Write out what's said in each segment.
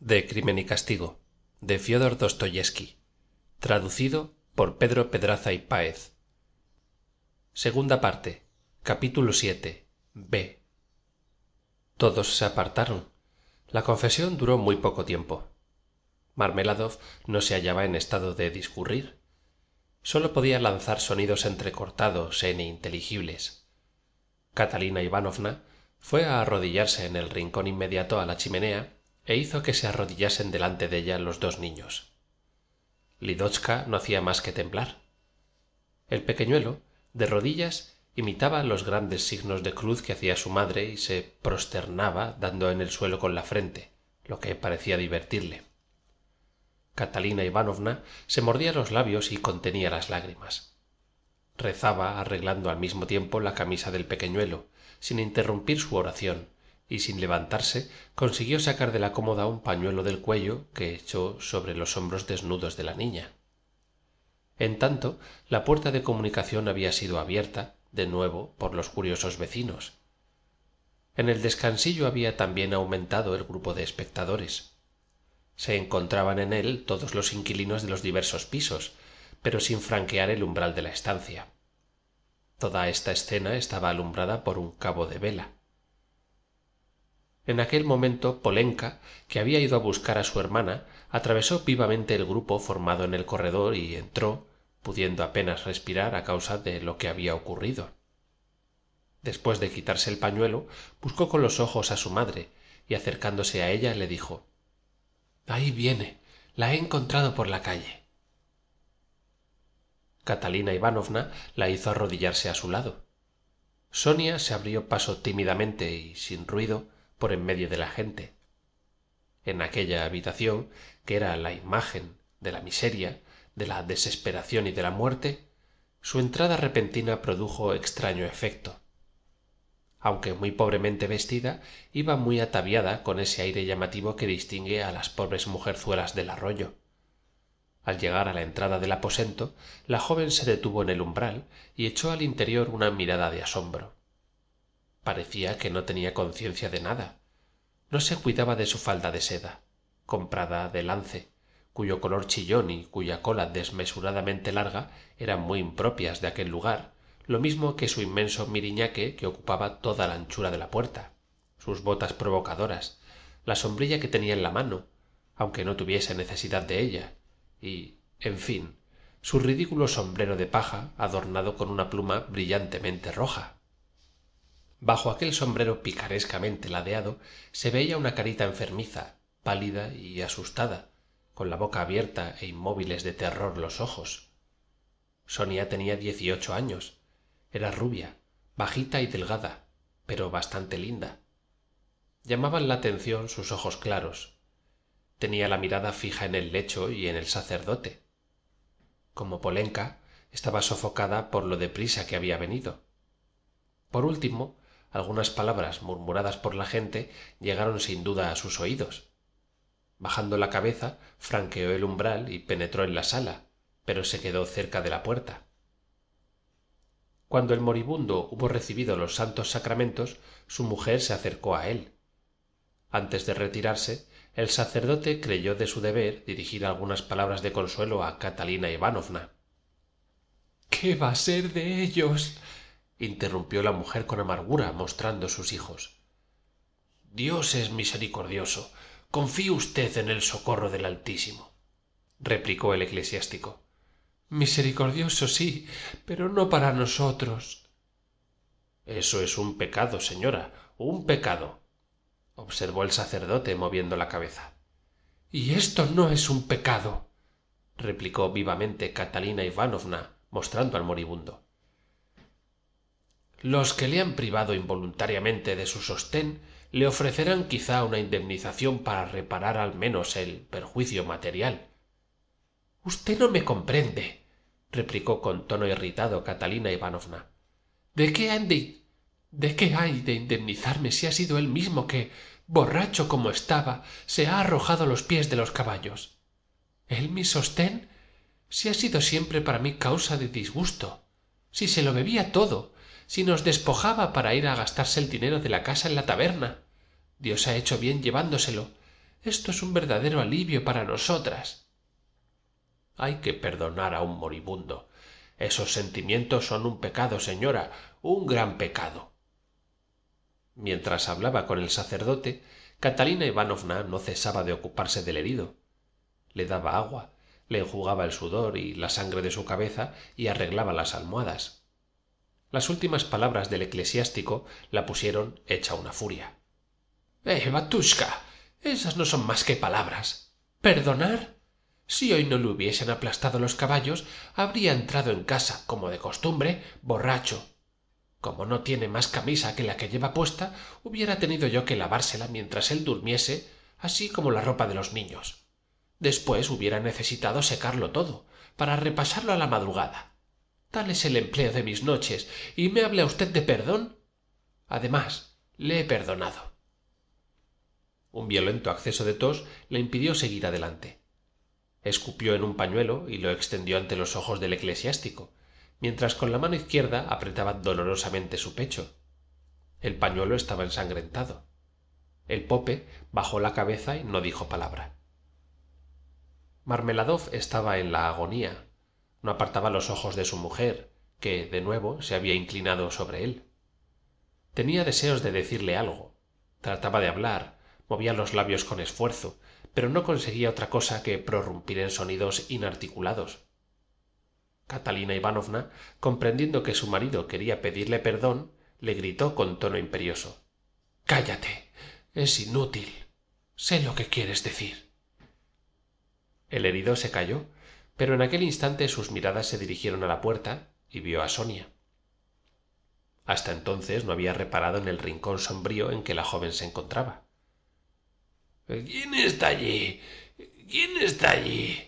de crimen y castigo de fiódor dostoyevski traducido por pedro pedraza y páez. Todos se apartaron. La confesión duró muy poco tiempo. Marmeladov no se hallaba en estado de discurrir. Sólo podía lanzar sonidos entrecortados e ininteligibles. Catalina ivanovna fue a arrodillarse en el rincón inmediato a la chimenea e hizo que se arrodillasen delante de ella los dos niños. Lidotchka no hacía más que temblar. El pequeñuelo de rodillas imitaba los grandes signos de cruz que hacía su madre y se prosternaba dando en el suelo con la frente lo que parecía divertirle. Catalina ivanovna se mordía los labios y contenía las lágrimas. Rezaba arreglando al mismo tiempo la camisa del pequeñuelo sin interrumpir su oración y sin levantarse consiguió sacar de la cómoda un pañuelo del cuello que echó sobre los hombros desnudos de la niña. En tanto la puerta de comunicación había sido abierta de nuevo por los curiosos vecinos. En el descansillo había también aumentado el grupo de espectadores. Se encontraban en él todos los inquilinos de los diversos pisos pero sin franquear el umbral de la estancia toda esta escena estaba alumbrada por un cabo de vela. En aquel momento polenka que había ido a buscar a su hermana atravesó vivamente el grupo formado en el corredor y entró pudiendo apenas respirar a causa de lo que había ocurrido. Después de quitarse el pañuelo buscó con los ojos a su madre y acercándose a ella le dijo ahí viene. La he encontrado por la calle catalina ivanovna la hizo arrodillarse a su lado. Sonia se abrió paso tímidamente y sin ruido por en medio de la gente. En aquella habitación que era la imagen de la miseria de la desesperación y de la muerte su entrada repentina produjo extraño efecto. Aunque muy pobremente vestida iba muy ataviada con ese aire llamativo que distingue a las pobres mujerzuelas del arroyo al llegar a la entrada del aposento la joven se detuvo en el umbral y echó al interior una mirada de asombro. Parecía que no tenía conciencia de nada. No se cuidaba de su falda de seda comprada de lance cuyo color chillón y cuya cola desmesuradamente larga eran muy impropias de aquel lugar lo mismo que su inmenso miriñaque que ocupaba toda la anchura de la puerta sus botas provocadoras la sombrilla que tenía en la mano aunque no tuviese necesidad de ella y en fin su ridículo sombrero de paja adornado con una pluma brillantemente roja. Bajo aquel sombrero picarescamente ladeado se veía una carita enfermiza pálida y asustada con la boca abierta e inmóviles de terror los ojos. Sonia tenía dieciocho años. Era rubia bajita y delgada pero bastante linda. Llamaban la atención sus ojos claros tenía la mirada fija en el lecho y en el sacerdote. Como polenka estaba sofocada por lo de prisa que había venido. Por último algunas palabras murmuradas por la gente llegaron sin duda a sus oídos. Bajando la cabeza franqueó el umbral y penetró en la sala pero se quedó cerca de la puerta. Cuando el moribundo hubo recibido los santos sacramentos su mujer se acercó a él. Antes de retirarse el sacerdote creyó de su deber dirigir algunas palabras de consuelo a catalina ivanovna. Qué va a ser de ellos interrumpió la mujer con amargura mostrando sus hijos. Dios es misericordioso. Confíe usted en el socorro del altísimo replicó el eclesiástico. Misericordioso sí pero no para nosotros. Eso es un pecado señora un pecado observó el sacerdote moviendo la cabeza. Y esto no es un pecado replicó vivamente catalina ivanovna mostrando al moribundo. Los que le han privado involuntariamente de su sostén le ofrecerán quizá una indemnización para reparar al menos el perjuicio material. Usted no me comprende replicó con tono irritado catalina ivanovna. De qué de qué hay de indemnizarme si ha sido él mismo que borracho como estaba se ha arrojado a los pies de los caballos él mi sostén si ha sido siempre para mí causa de disgusto si se lo bebía todo si nos despojaba para ir a gastarse el dinero de la casa en la taberna. Dios ha hecho bien llevándoselo. Esto es un verdadero alivio para nosotras. Hay que perdonar a un moribundo. Esos sentimientos son un pecado señora un gran pecado mientras hablaba con el sacerdote catalina ivanovna no cesaba de ocuparse del herido. Le daba agua le enjugaba el sudor y la sangre de su cabeza y arreglaba las almohadas. Las últimas palabras del eclesiástico la pusieron hecha una furia. Eh batushka esas no son más que palabras. Perdonar si hoy no le hubiesen aplastado los caballos habría entrado en casa como de costumbre borracho como no tiene más camisa que la que lleva puesta hubiera tenido yo que lavársela mientras él durmiese así como la ropa de los niños. Después hubiera necesitado secarlo todo para repasarlo a la madrugada. Tal es el empleo de mis noches y me habla usted de perdón. Además le he perdonado. Un violento acceso de tos le impidió seguir adelante. Escupió en un pañuelo y lo extendió ante los ojos del eclesiástico mientras con la mano izquierda apretaba dolorosamente su pecho. El pañuelo estaba ensangrentado. El pope bajó la cabeza y no dijo palabra. Marmeladov estaba en la agonía. No apartaba los ojos de su mujer que de nuevo se había inclinado sobre él. Tenía deseos de decirle algo. Trataba de hablar movía los labios con esfuerzo pero no conseguía otra cosa que prorrumpir en sonidos inarticulados catalina ivanovna comprendiendo que su marido quería pedirle perdón le gritó con tono imperioso. Cállate es inútil. Sé lo que quieres decir. El herido se calló pero en aquel instante sus miradas se dirigieron a la puerta y vio a sonia. Hasta entonces no había reparado en el rincón sombrío en que la joven se encontraba. Quién está allí quién está allí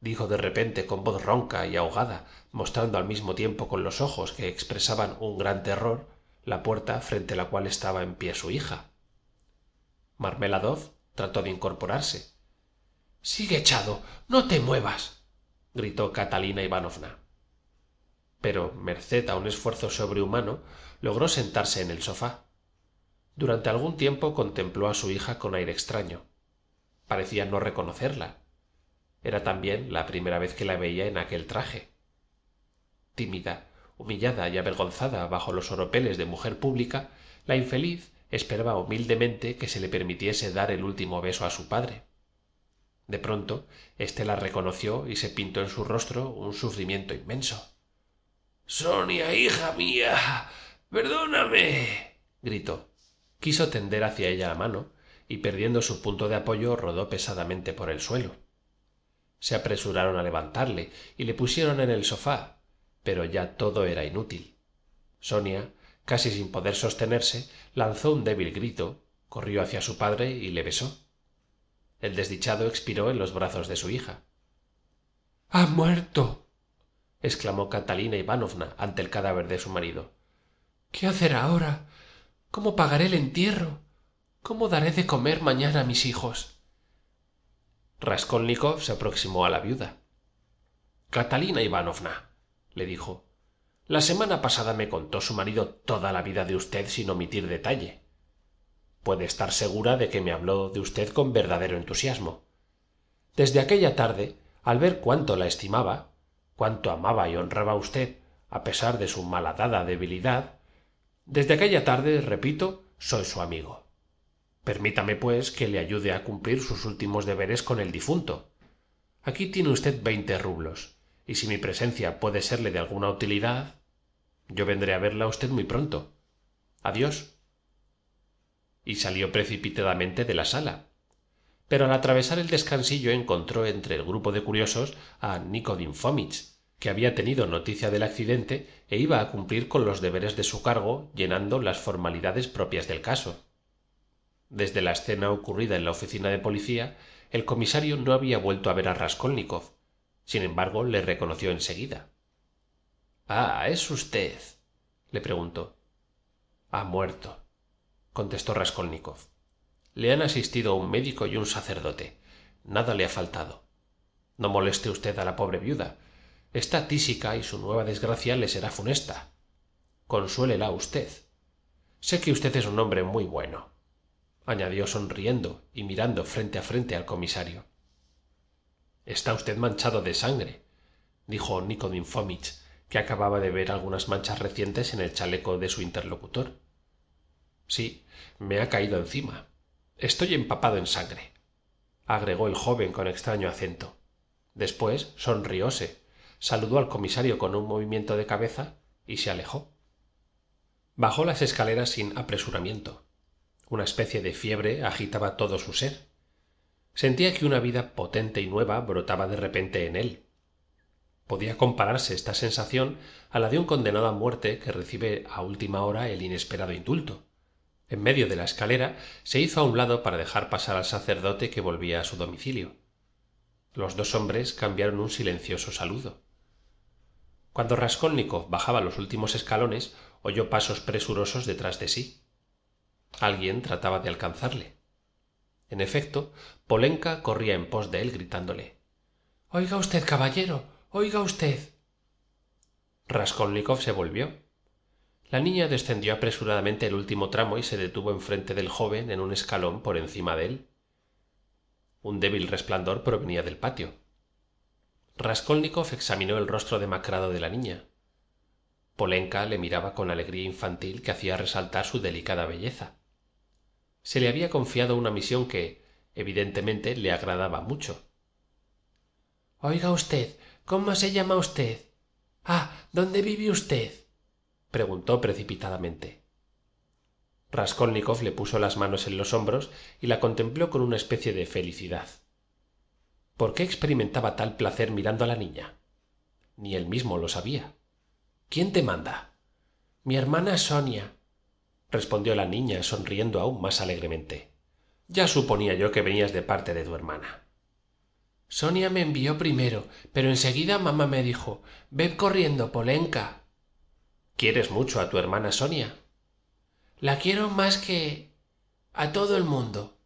dijo de repente con voz ronca y ahogada mostrando al mismo tiempo con los ojos que expresaban un gran terror la puerta frente la cual estaba en pie su hija. Marmeladov trató de incorporarse. Sigue echado no te muevas gritó catalina ivanovna. Pero merced a un esfuerzo sobrehumano logró sentarse en el sofá. Durante algún tiempo contempló a su hija con aire extraño. Parecía no reconocerla era también la primera vez que la veía en aquel traje. Tímida humillada y avergonzada bajo los oropeles de mujer pública la infeliz esperaba humildemente que se le permitiese dar el último beso a su padre. De pronto éste la reconoció y se pintó en su rostro un sufrimiento inmenso. Sonia hija mía perdóname gritó. Quiso tender hacia ella la mano y perdiendo su punto de apoyo rodó pesadamente por el suelo se apresuraron a levantarle y le pusieron en el sofá pero ya todo era inútil. Sonia casi sin poder sostenerse lanzó un débil grito corrió hacia su padre y le besó. El desdichado expiró en los brazos de su hija. Ha muerto exclamó catalina ivanovna ante el cadáver de su marido. Qué hacer ahora cómo pagaré el entierro cómo daré de comer mañana a mis hijos raskolnikov se aproximó a la viuda. Catalina ivanovna le dijo la semana pasada me contó su marido toda la vida de usted sin omitir detalle. Puede estar segura de que me habló de usted con verdadero entusiasmo. Desde aquella tarde al ver cuánto la estimaba cuánto amaba y honraba usted a pesar de su malhadada debilidad desde aquella tarde repito soy su amigo permítame pues que le ayude a cumplir sus últimos deberes con el difunto. Aquí tiene usted veinte rublos y si mi presencia puede serle de alguna utilidad yo vendré a verla a usted muy pronto. Adiós. Y salió precipitadamente de la sala. Pero al atravesar el descansillo encontró entre el grupo de curiosos a nikodin fomitz que había tenido noticia del accidente e iba a cumplir con los deberes de su cargo llenando las formalidades propias del caso desde la escena ocurrida en la oficina de policía el comisario no había vuelto a ver a raskolnikov. Sin embargo le reconoció en seguida ah es usted le preguntó. Ha muerto contestó raskolnikov. Le han asistido un médico y un sacerdote. Nada le ha faltado. No moleste usted a la pobre viuda. Está tísica y su nueva desgracia le será funesta. Consuélela usted. Sé que usted es un hombre muy bueno añadió sonriendo y mirando frente a frente al comisario. Está usted manchado de sangre dijo nikodin fomich que acababa de ver algunas manchas recientes en el chaleco de su interlocutor. Sí me ha caído encima. Estoy empapado en sangre agregó el joven con extraño acento. Después sonrióse saludó al comisario con un movimiento de cabeza y se alejó. Bajó las escaleras sin apresuramiento una especie de fiebre agitaba todo su ser. Sentía que una vida potente y nueva brotaba de repente en él. Podía compararse esta sensación a la de un condenado a muerte que recibe a última hora el inesperado indulto. En medio de la escalera se hizo a un lado para dejar pasar al sacerdote que volvía a su domicilio. Los dos hombres cambiaron un silencioso saludo. Cuando raskolnikov bajaba los últimos escalones oyó pasos presurosos detrás de sí alguien trataba de alcanzarle. En efecto polenka corría en pos de él gritándole oiga usted caballero oiga usted raskolnikov se volvió. La niña descendió apresuradamente el último tramo y se detuvo enfrente del joven en un escalón por encima de él. Un débil resplandor provenía del patio. Raskolnikov examinó el rostro demacrado de la niña. Polenka le miraba con alegría infantil que hacía resaltar su delicada belleza se le había confiado una misión que evidentemente le agradaba mucho. Oiga usted cómo se llama usted ah dónde vive usted preguntó precipitadamente raskolnikov le puso las manos en los hombros y la contempló con una especie de felicidad. Por qué experimentaba tal placer mirando a la niña ni él mismo lo sabía. Quién te manda mi hermana sonia respondió la niña sonriendo aún más alegremente. Ya suponía yo que venías de parte de tu hermana. Sonia me envió primero pero en seguida mamá me dijo ved corriendo polenka quieres mucho a tu hermana sonia la quiero más que a todo el mundo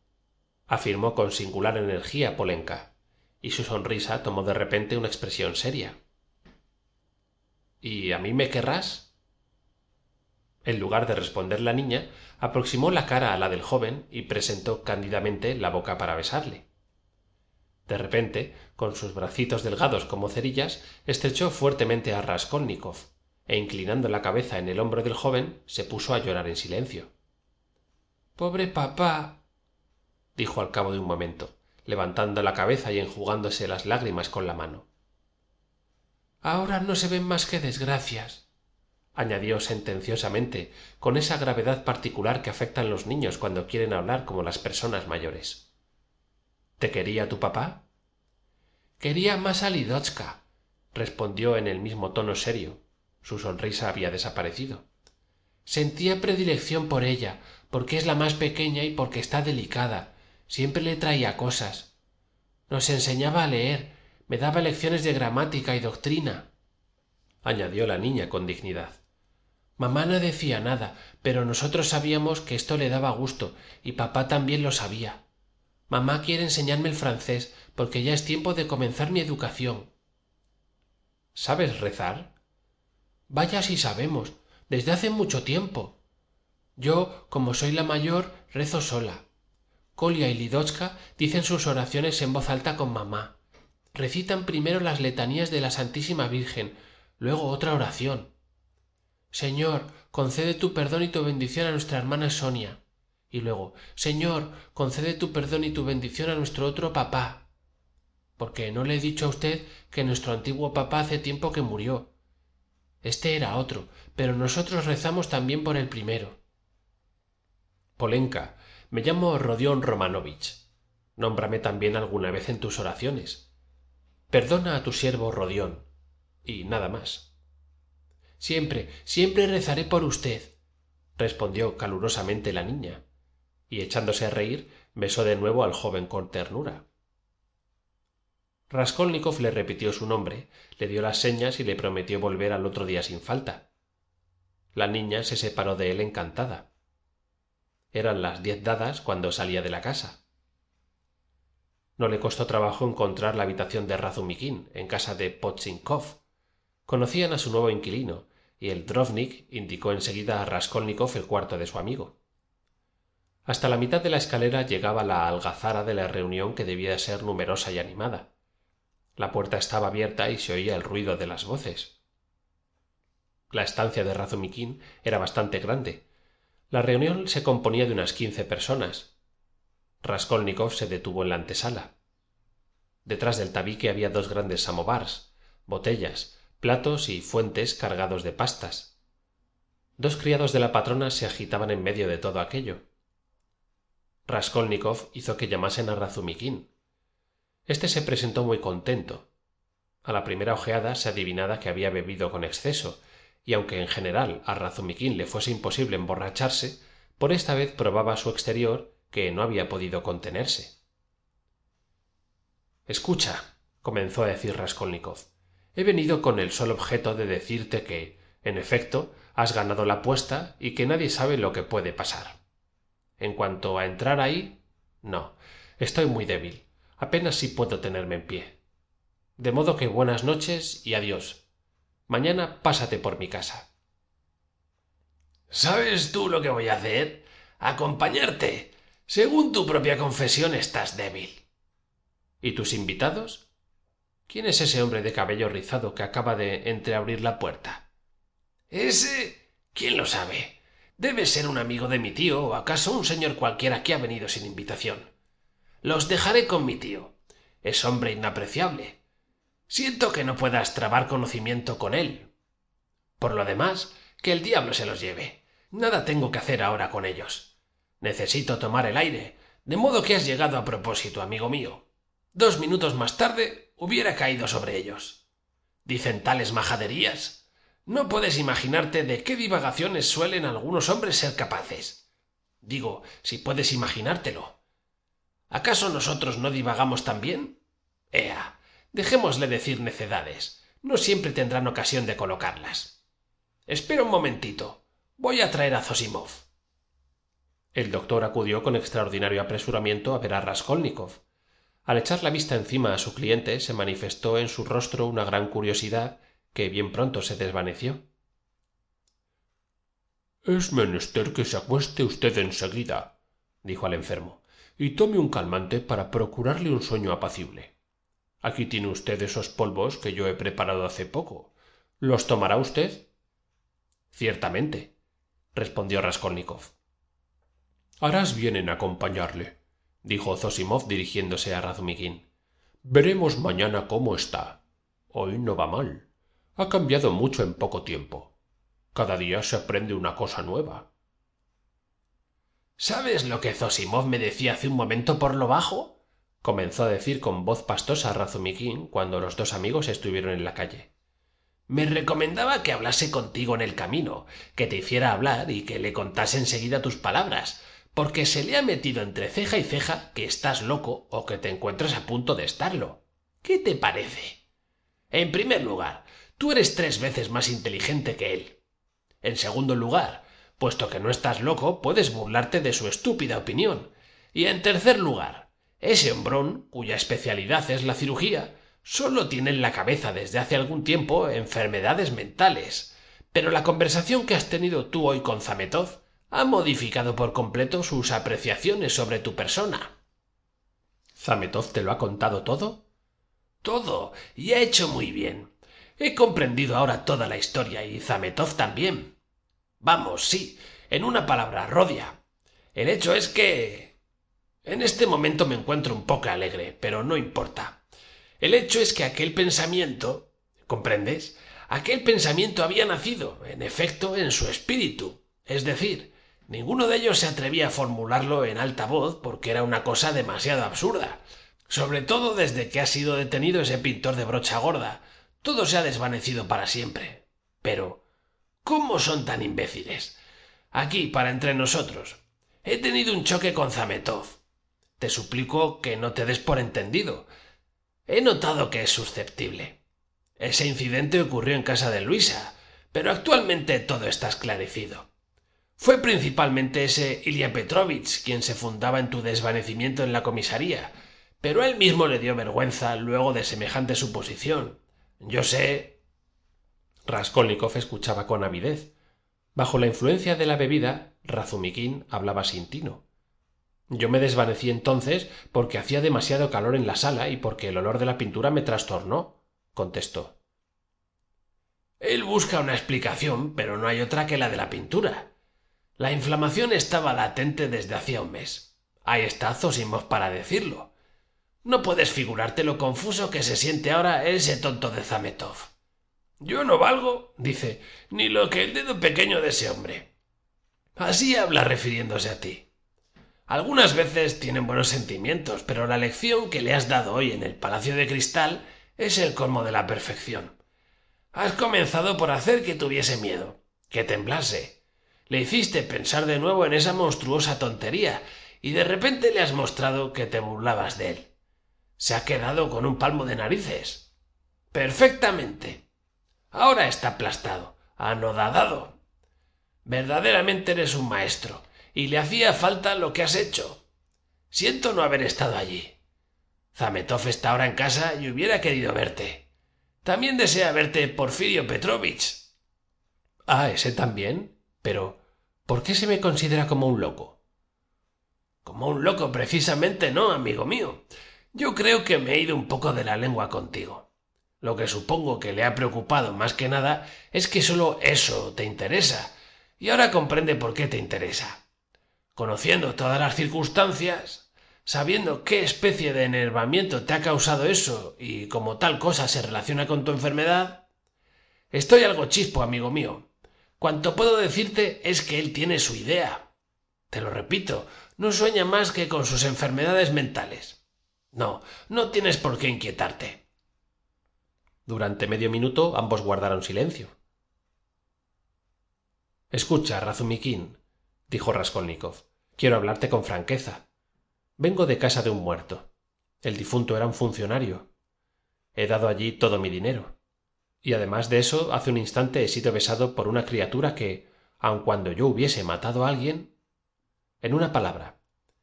afirmó con singular energía polenka y su sonrisa tomó de repente una expresión seria. Y a mí me querrás en lugar de responder la niña aproximó la cara a la del joven y presentó cándidamente la boca para besarle. De repente con sus bracitos delgados como cerillas estrechó fuertemente a raskolnikov e inclinando la cabeza en el hombro del joven se puso a llorar en silencio. Pobre papá dijo al cabo de un momento levantando la cabeza y enjugándose las lágrimas con la mano. ahora no se ven más que desgracias añadió sentenciosamente con esa gravedad particular que afectan los niños cuando quieren hablar como las personas mayores. Te quería tu papá quería más a lidotska respondió en el mismo tono serio. Su sonrisa había desaparecido. Sentía predilección por ella porque es la más pequeña y porque está delicada. Siempre le traía cosas. Nos enseñaba a leer me daba lecciones de gramática y doctrina añadió la niña con dignidad mamá no decía nada pero nosotros sabíamos que esto le daba gusto y papá también lo sabía. Mamá quiere enseñarme el francés porque ya es tiempo de comenzar mi educación. Sabes rezar vaya si sabemos desde hace mucho tiempo. Yo como soy la mayor rezo sola. Kolia y lidotska dicen sus oraciones en voz alta con mamá. Recitan primero las letanías de la santísima virgen luego otra oración señor concede tu perdón y tu bendición a nuestra hermana sonia. Y luego señor concede tu perdón y tu bendición a nuestro otro papá. Porque no le he dicho a usted que nuestro antiguo papá hace tiempo que murió. Este era otro pero nosotros rezamos también por el primero. Polenka me llamo rodión romanovich. Nómbrame también alguna vez en tus oraciones. Perdona a tu siervo rodión y nada más siempre siempre rezaré por usted respondió calurosamente la niña y echándose a reír besó de nuevo al joven con ternura. Raskolnikov le repitió su nombre le dio las señas y le prometió volver al otro día sin falta. La niña se separó de él encantada. Eran las diez dadas cuando salía de la casa. No le costó trabajo encontrar la habitación de razumiquín en casa de podchinkov conocían a su nuevo inquilino y el drovnik indicó en seguida a raskolnikov el cuarto de su amigo. Hasta la mitad de la escalera llegaba la algazara de la reunión que debía ser numerosa y animada. La puerta estaba abierta y se oía el ruido de las voces. La estancia de razumiquín era bastante grande. La reunión se componía de unas quince personas. Raskolnikov se detuvo en la antesala. Detrás del tabique había dos grandes samovars botellas platos y fuentes cargados de pastas. Dos criados de la patrona se agitaban en medio de todo aquello. Raskolnikov hizo que llamasen a razumiquín este se presentó muy contento. A la primera ojeada se adivinaba que había bebido con exceso y aunque en general a razumiquín le fuese imposible emborracharse por esta vez probaba su exterior que no había podido contenerse. Escucha comenzó a decir he venido con el solo objeto de decirte que en efecto has ganado la apuesta y que nadie sabe lo que puede pasar. En cuanto a entrar ahí no. Estoy muy débil. Apenas si puedo tenerme en pie. De modo que buenas noches y adiós. Mañana pásate por mi casa. Sabes tú lo que voy a hacer acompañarte. Según tu propia confesión estás débil. Y tus invitados quién es ese hombre de cabello rizado que acaba de entreabrir la puerta ese quién lo sabe debe ser un amigo de mi tío o acaso un señor cualquiera que ha venido sin invitación los dejaré con mi tío. Es hombre inapreciable. Siento que no puedas trabar conocimiento con él. Por lo demás que el diablo se los lleve. Nada tengo que hacer ahora con ellos. Necesito tomar el aire de modo que has llegado a propósito amigo mío. Dos minutos más tarde hubiera caído sobre ellos. Dicen tales majaderías. No puedes imaginarte de qué divagaciones suelen algunos hombres ser capaces. Digo si puedes imaginártelo. Acaso nosotros no divagamos también ea dejémosle decir necedades. No siempre tendrán ocasión de colocarlas. Espera un momentito. Voy a traer a zosimov. El doctor acudió con extraordinario apresuramiento a ver a al echar la vista encima a su cliente se manifestó en su rostro una gran curiosidad que bien pronto se desvaneció. Es menester que se acueste usted en seguida dijo al enfermo y tome un calmante para procurarle un sueño apacible. Aquí tiene usted esos polvos que yo he preparado hace poco. Los tomará usted ciertamente respondió raskolnikov. Harás bien en acompañarle dijo zosimov dirigiéndose a razumiquín veremos mañana cómo está. Hoy no va mal. Ha cambiado mucho en poco tiempo. Cada día se aprende una cosa nueva. Sabes lo que zosimov me decía hace un momento por lo bajo comenzó a decir con voz pastosa razumiquín cuando los dos amigos estuvieron en la calle. Me recomendaba que hablase contigo en el camino que te hiciera hablar y que le contase en seguida tus palabras porque se le ha metido entre ceja y ceja que estás loco o que te encuentras a punto de estarlo. Qué te parece en primer lugar tú eres tres veces más inteligente que él. En segundo lugar puesto que no estás loco puedes burlarte de su estúpida opinión. Y en tercer lugar ese hombrón cuya especialidad es la cirugía sólo tiene en la cabeza desde hace algún tiempo enfermedades mentales. Pero la conversación que has tenido tú hoy con ha modificado por completo sus apreciaciones sobre tu persona. Zametov te lo ha contado todo todo y ha hecho muy bien. He comprendido ahora toda la historia y zametov también. Vamos sí en una palabra rodia. El hecho es que en este momento me encuentro un poco alegre pero no importa. El hecho es que aquel pensamiento comprendes aquel pensamiento había nacido en efecto en su espíritu. Es decir ninguno de ellos se atrevía a formularlo en alta voz porque era una cosa demasiado absurda sobre todo desde que ha sido detenido ese pintor de brocha gorda. Todo se ha desvanecido para siempre. Pero cómo son tan imbéciles aquí para entre nosotros he tenido un choque con zametov. Te suplico que no te des por entendido. He notado que es susceptible. Ese incidente ocurrió en casa de luisa pero actualmente todo está esclarecido fue principalmente ese ilia petrovich quien se fundaba en tu desvanecimiento en la comisaría pero él mismo le dio vergüenza luego de semejante suposición. Yo sé raskolnikov escuchaba con avidez. Bajo la influencia de la bebida razumiquín hablaba sin tino. Yo me desvanecí entonces porque hacía demasiado calor en la sala y porque el olor de la pintura me trastornó contestó. Él busca una explicación pero no hay otra que la de la pintura la inflamación estaba latente desde hacía un mes. Ahí está zosimov para decirlo. No puedes figurarte lo confuso que se siente ahora ese tonto de zametov. Yo no valgo dice ni lo que el dedo pequeño de ese hombre. Así habla refiriéndose a ti. Algunas veces tienen buenos sentimientos pero la lección que le has dado hoy en el palacio de cristal es el colmo de la perfección. Has comenzado por hacer que tuviese miedo que temblase le hiciste pensar de nuevo en esa monstruosa tontería y de repente le has mostrado que te burlabas de él. Se ha quedado con un palmo de narices. Perfectamente. Ahora está aplastado anodadado. Verdaderamente eres un maestro y le hacía falta lo que has hecho. Siento no haber estado allí. Zametov está ahora en casa y hubiera querido verte. También desea verte porfirio petrovich. Ah ese también pero por qué se me considera como un loco como un loco precisamente no amigo mío yo creo que me he ido un poco de la lengua contigo. Lo que supongo que le ha preocupado más que nada es que sólo eso te interesa. Y ahora comprende por qué te interesa. Conociendo todas las circunstancias sabiendo qué especie de enervamiento te ha causado eso y como tal cosa se relaciona con tu enfermedad estoy algo chispo amigo mío cuanto puedo decirte es que él tiene su idea. Te lo repito no sueña más que con sus enfermedades mentales. No no tienes por qué inquietarte. Durante medio minuto ambos guardaron silencio. Escucha razumiquín dijo raskolnikov quiero hablarte con franqueza. Vengo de casa de un muerto. El difunto era un funcionario. He dado allí todo mi dinero y además de eso hace un instante he sido besado por una criatura que aun cuando yo hubiese matado a alguien en una palabra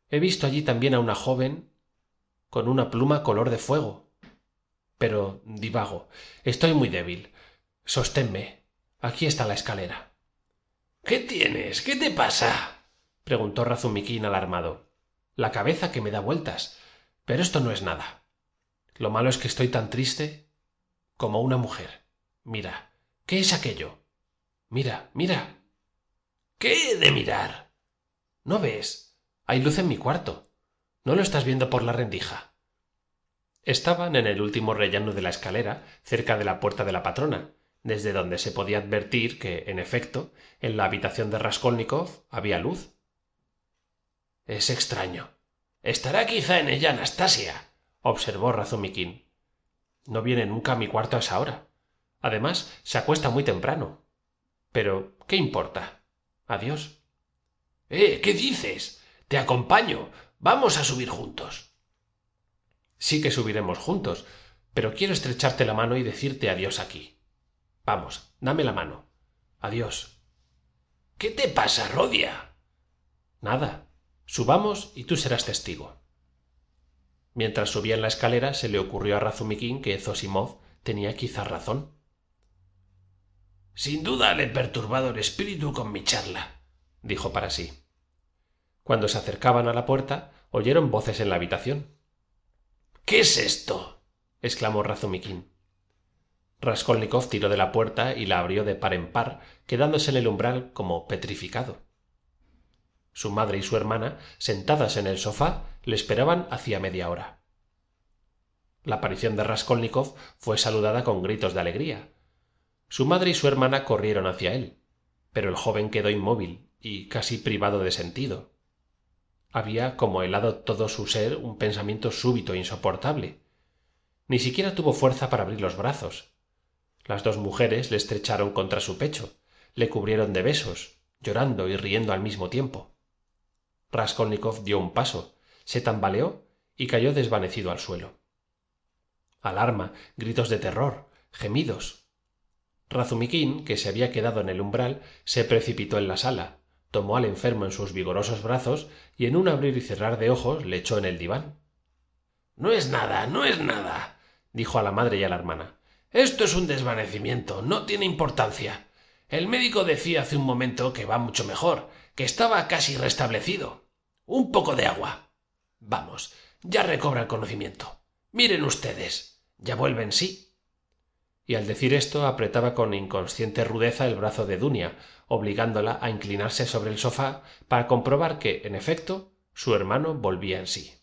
he visto allí también a una joven con una pluma color de fuego. Pero divago estoy muy débil. Sosténme. Aquí está la escalera. Qué tienes qué te pasa preguntó razumiquín alarmado. La cabeza que me da vueltas. Pero esto no es nada. Lo malo es que estoy tan triste como una mujer mira qué es aquello mira mira. Qué he de mirar no ves hay luz en mi cuarto. No lo estás viendo por la rendija estaban en el último rellano de la escalera cerca de la puerta de la patrona desde donde se podía advertir que en efecto en la habitación de raskolnikov había luz. Es extraño. Estará quizá en ella anastasia observó razumiquín no viene nunca a mi cuarto a esa hora además se acuesta muy temprano. Pero qué importa adiós. Eh qué dices te acompaño. Vamos a subir juntos. Sí que subiremos juntos pero quiero estrecharte la mano y decirte adiós aquí. Vamos dame la mano. Adiós. Qué te pasa rodia nada. Subamos y tú serás testigo. Mientras subían la escalera se le ocurrió a razumiquín que zosimov tenía quizá razón sin duda le he perturbado el espíritu con mi charla dijo para sí. Cuando se acercaban a la puerta oyeron voces en la habitación. Qué es esto exclamó razumiquín. Raskolnikov tiró de la puerta y la abrió de par en par quedándose en el umbral como petrificado. Su madre y su hermana sentadas en el sofá le esperaban hacía media hora. La aparición de raskolnikov fue saludada con gritos de alegría su madre y su hermana corrieron hacia él pero el joven quedó inmóvil y casi privado de sentido. Había como helado todo su ser un pensamiento súbito e insoportable. Ni siquiera tuvo fuerza para abrir los brazos. Las dos mujeres le estrecharon contra su pecho le cubrieron de besos llorando y riendo al mismo tiempo. Raskolnikov dio un paso se tambaleó y cayó desvanecido al suelo. Alarma gritos de terror gemidos razumiquín que se había quedado en el umbral se precipitó en la sala tomó al enfermo en sus vigorosos brazos y en un abrir y cerrar de ojos le echó en el diván. No es nada no es nada dijo a la madre y a la hermana. Esto es un desvanecimiento no tiene importancia. El médico decía hace un momento que va mucho mejor que estaba casi restablecido. Un poco de agua. Vamos ya recobra el conocimiento. Miren ustedes ya vuelve en sí y al decir esto apretaba con inconsciente rudeza el brazo de dunia obligándola a inclinarse sobre el sofá para comprobar que en efecto su hermano volvía en sí